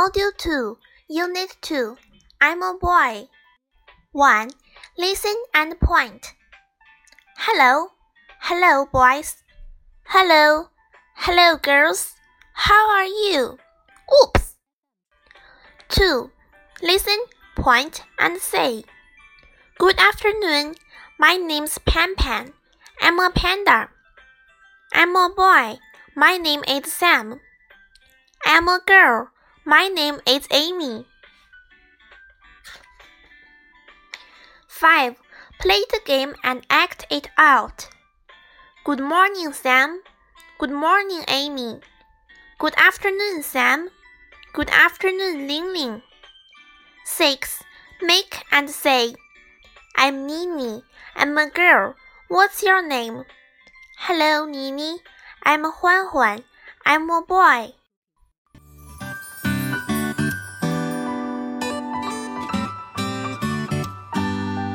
Module 2, Unit 2. I'm a boy. 1. Listen and point. Hello. Hello, boys. Hello. Hello, girls. How are you? Oops. 2. Listen, point, and say. Good afternoon. My name's Pan Pan. I'm a panda. I'm a boy. My name is Sam. I'm a girl. My name is Amy. 5. Play the game and act it out. Good morning, Sam. Good morning, Amy. Good afternoon, Sam. Good afternoon, Ling Ling. 6. Make and say. I'm Nini. I'm a girl. What's your name? Hello, Nini. I'm Huan Huan. I'm a boy.